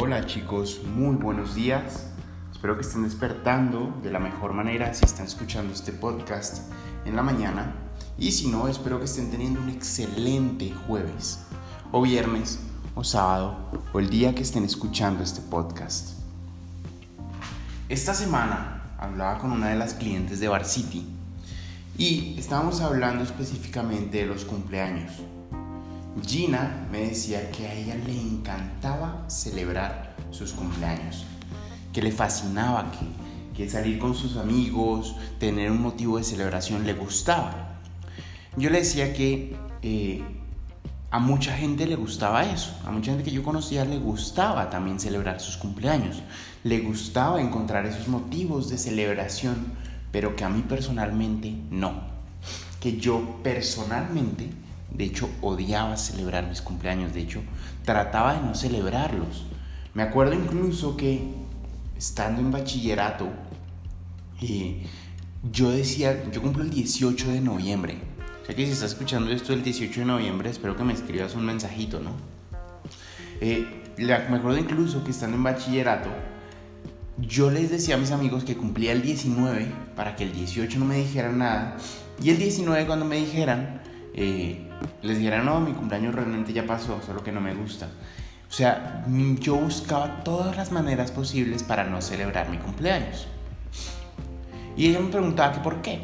Hola chicos, muy buenos días. Espero que estén despertando de la mejor manera si están escuchando este podcast en la mañana. Y si no, espero que estén teniendo un excelente jueves, o viernes, o sábado, o el día que estén escuchando este podcast. Esta semana hablaba con una de las clientes de Bar City y estábamos hablando específicamente de los cumpleaños. Gina me decía que a ella le encantaba celebrar sus cumpleaños, que le fascinaba, que, salir con sus amigos, tener un motivo de celebración le gustaba. Yo le decía que eh, a mucha gente le gustaba eso, a mucha gente que yo conocía le gustaba también celebrar sus cumpleaños, le gustaba encontrar esos motivos de celebración, pero que a mí personalmente no, que yo personalmente de hecho, odiaba celebrar mis cumpleaños. De hecho, trataba de no celebrarlos. Me acuerdo incluso que estando en bachillerato, eh, yo decía, yo cumplo el 18 de noviembre. O sea que si estás escuchando esto el 18 de noviembre, espero que me escribas un mensajito, ¿no? Eh, me acuerdo incluso que estando en bachillerato, yo les decía a mis amigos que cumplía el 19 para que el 18 no me dijeran nada. Y el 19 cuando me dijeran, eh, les dijera, no, mi cumpleaños realmente ya pasó, solo que no me gusta. O sea, yo buscaba todas las maneras posibles para no celebrar mi cumpleaños. Y ella me preguntaba que por qué.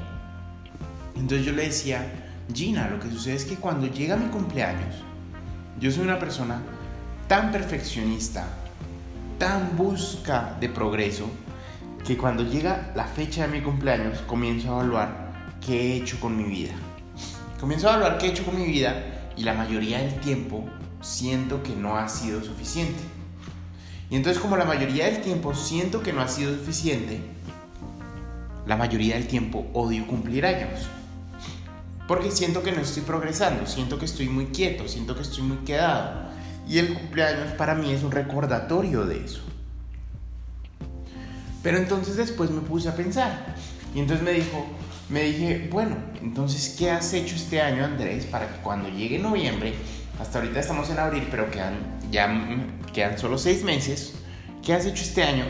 Entonces yo le decía, Gina, lo que sucede es que cuando llega mi cumpleaños, yo soy una persona tan perfeccionista, tan busca de progreso, que cuando llega la fecha de mi cumpleaños comienzo a evaluar qué he hecho con mi vida. Comienzo a hablar qué he hecho con mi vida y la mayoría del tiempo siento que no ha sido suficiente. Y entonces como la mayoría del tiempo siento que no ha sido suficiente, la mayoría del tiempo odio cumplir años. Porque siento que no estoy progresando, siento que estoy muy quieto, siento que estoy muy quedado. Y el cumpleaños para mí es un recordatorio de eso. Pero entonces después me puse a pensar. Y entonces me dijo, me dije, bueno, entonces, ¿qué has hecho este año, Andrés, para que cuando llegue noviembre, hasta ahorita estamos en abril, pero quedan, ya quedan solo seis meses, ¿qué has hecho este año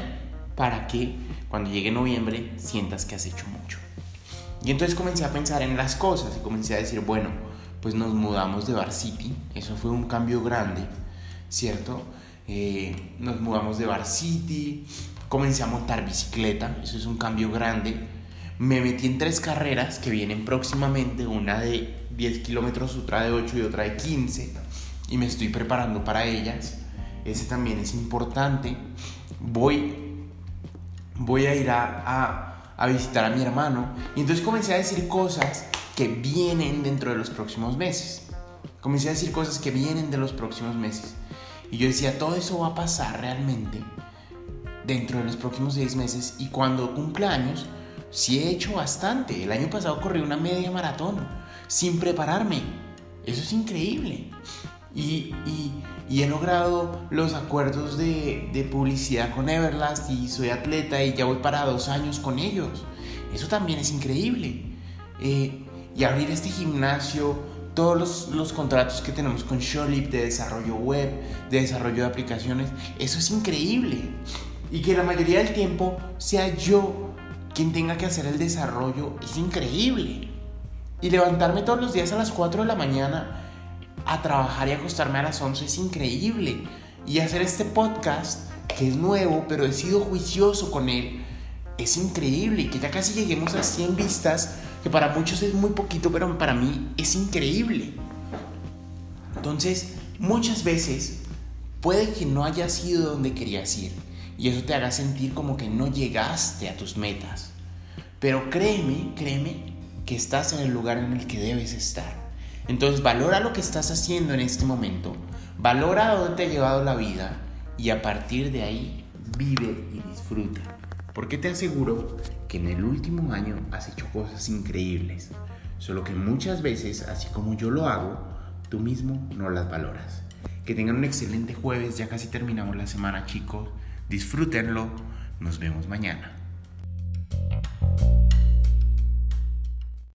para que cuando llegue noviembre sientas que has hecho mucho? Y entonces comencé a pensar en las cosas y comencé a decir, bueno, pues nos mudamos de Bar City, eso fue un cambio grande, ¿cierto? Eh, nos mudamos de Bar City, comencé a montar bicicleta, eso es un cambio grande me metí en tres carreras que vienen próximamente, una de 10 kilómetros, otra de 8 y otra de 15, y me estoy preparando para ellas. Ese también es importante. Voy, voy a ir a, a, visitar a mi hermano. Y entonces comencé a decir cosas que vienen dentro de los próximos meses. Comencé a decir cosas que vienen de los próximos meses. Y yo decía, todo eso va a pasar realmente dentro de los próximos seis meses. Y cuando cumpla años, sí he hecho bastante. El año pasado corrí una media maratón sin prepararme. Eso es increíble. Y, he logrado los acuerdos de, publicidad con Everlast y soy atleta y ya voy para dos años con ellos. Eso también es increíble. Eh, y abrir este gimnasio, todos los, los, contratos que tenemos con Showlip de desarrollo web, de desarrollo de aplicaciones, eso es increíble. Y que la mayoría del tiempo sea yo quien tenga que hacer el desarrollo es increíble. Y levantarme todos los días a las 4 de la mañana a trabajar y acostarme a las 11 es increíble. Y hacer este podcast, que es nuevo, pero he sido juicioso con él, es increíble. Que ya casi lleguemos a 100 vistas, que para muchos es muy poquito, pero para mí es increíble. Entonces, muchas veces puede que no haya sido donde querías ir y eso te haga sentir como que no llegaste a tus metas. Pero créeme, créeme que estás en el lugar en el que debes estar. Entonces valora lo que estás haciendo en este momento, valora a dónde te ha llevado la vida y a partir de ahí vive y disfruta. Porque te aseguro que en el último año has hecho cosas increíbles, solo que muchas veces, así como yo lo hago, tú mismo no las valoras. Que tengan un excelente jueves, ya casi terminamos la semana chicos. Disfrútenlo. Nos vemos mañana.